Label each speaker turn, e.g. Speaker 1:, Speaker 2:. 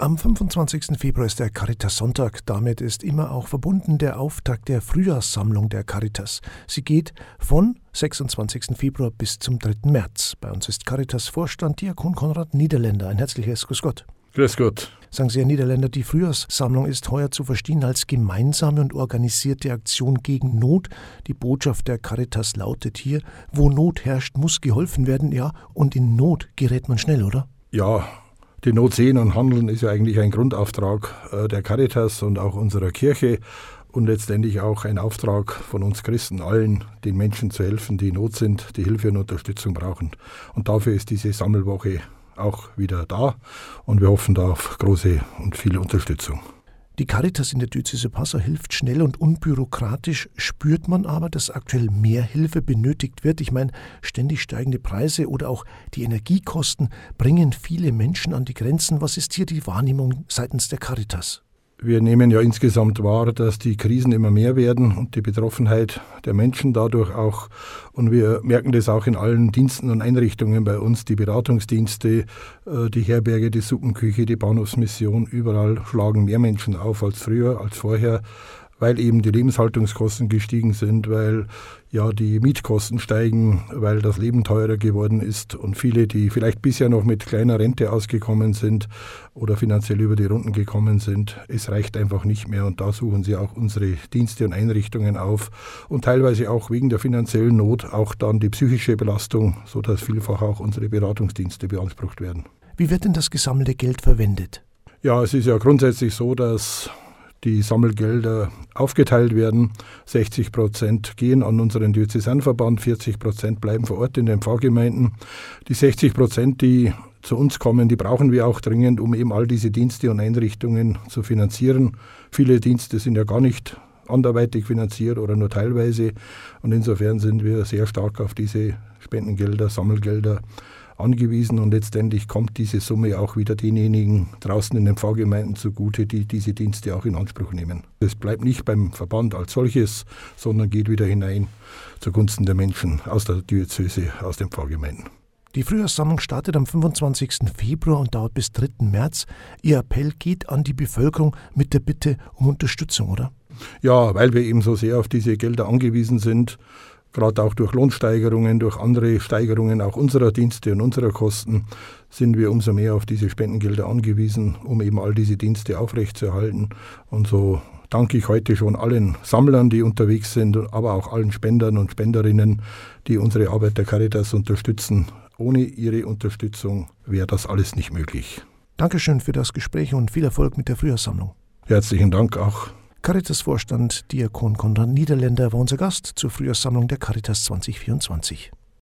Speaker 1: Am 25. Februar ist der Caritas-Sonntag. Damit ist immer auch verbunden der Auftakt der Frühjahrssammlung der Caritas. Sie geht von 26. Februar bis zum 3. März. Bei uns ist Caritas-Vorstand Diakon Konrad Niederländer. Ein herzliches Grüß Gott.
Speaker 2: Grüß Gott.
Speaker 1: Sagen Sie, Herr Niederländer, die Frühjahrssammlung ist heuer zu verstehen als gemeinsame und organisierte Aktion gegen Not. Die Botschaft der Caritas lautet hier, wo Not herrscht, muss geholfen werden, ja, und in Not gerät man schnell, oder?
Speaker 2: Ja, die Not sehen und handeln ist ja eigentlich ein Grundauftrag äh, der Caritas und auch unserer Kirche und letztendlich auch ein Auftrag von uns Christen allen, den Menschen zu helfen, die in Not sind, die Hilfe und Unterstützung brauchen. Und dafür ist diese Sammelwoche auch wieder da und wir hoffen da auf große und viel Unterstützung.
Speaker 1: Die Caritas in der Diözese Passau hilft schnell und unbürokratisch. Spürt man aber, dass aktuell mehr Hilfe benötigt wird? Ich meine, ständig steigende Preise oder auch die Energiekosten bringen viele Menschen an die Grenzen. Was ist hier die Wahrnehmung seitens der Caritas?
Speaker 2: Wir nehmen ja insgesamt wahr, dass die Krisen immer mehr werden und die Betroffenheit der Menschen dadurch auch. Und wir merken das auch in allen Diensten und Einrichtungen bei uns, die Beratungsdienste, äh, die Herberge, die Suppenküche, die Bahnhofsmission. Überall schlagen mehr Menschen auf als früher, als vorher weil eben die Lebenshaltungskosten gestiegen sind, weil ja die Mietkosten steigen, weil das Leben teurer geworden ist und viele, die vielleicht bisher noch mit kleiner Rente ausgekommen sind oder finanziell über die Runden gekommen sind, es reicht einfach nicht mehr und da suchen sie auch unsere Dienste und Einrichtungen auf und teilweise auch wegen der finanziellen Not auch dann die psychische Belastung, sodass vielfach auch unsere Beratungsdienste beansprucht werden.
Speaker 1: Wie wird denn das gesammelte Geld verwendet?
Speaker 2: Ja, es ist ja grundsätzlich so, dass die Sammelgelder aufgeteilt werden. 60 Prozent gehen an unseren Diözesanverband, 40 Prozent bleiben vor Ort in den Pfarrgemeinden. Die 60 Prozent, die zu uns kommen, die brauchen wir auch dringend, um eben all diese Dienste und Einrichtungen zu finanzieren. Viele Dienste sind ja gar nicht anderweitig finanziert oder nur teilweise. Und insofern sind wir sehr stark auf diese Spendengelder, Sammelgelder angewiesen und letztendlich kommt diese Summe auch wieder denjenigen draußen in den Pfarrgemeinden zugute, die diese Dienste auch in Anspruch nehmen. Es bleibt nicht beim Verband als solches, sondern geht wieder hinein zugunsten der Menschen aus der Diözese, aus den Pfarrgemeinden.
Speaker 1: Die Frühjahrssammlung startet am 25. Februar und dauert bis 3. März. Ihr Appell geht an die Bevölkerung mit der Bitte um Unterstützung, oder?
Speaker 2: Ja, weil wir eben so sehr auf diese Gelder angewiesen sind gerade auch durch Lohnsteigerungen, durch andere Steigerungen auch unserer Dienste und unserer Kosten, sind wir umso mehr auf diese Spendengelder angewiesen, um eben all diese Dienste aufrechtzuerhalten. Und so danke ich heute schon allen Sammlern, die unterwegs sind, aber auch allen Spendern und Spenderinnen, die unsere Arbeit der Caritas unterstützen. Ohne ihre Unterstützung wäre das alles nicht möglich.
Speaker 1: Dankeschön für das Gespräch und viel Erfolg mit der Frühjahrssammlung.
Speaker 2: Herzlichen Dank auch.
Speaker 1: Caritas-Vorstand Diakon Konrad Niederländer war unser Gast zur Frühjahrssammlung der Caritas 2024.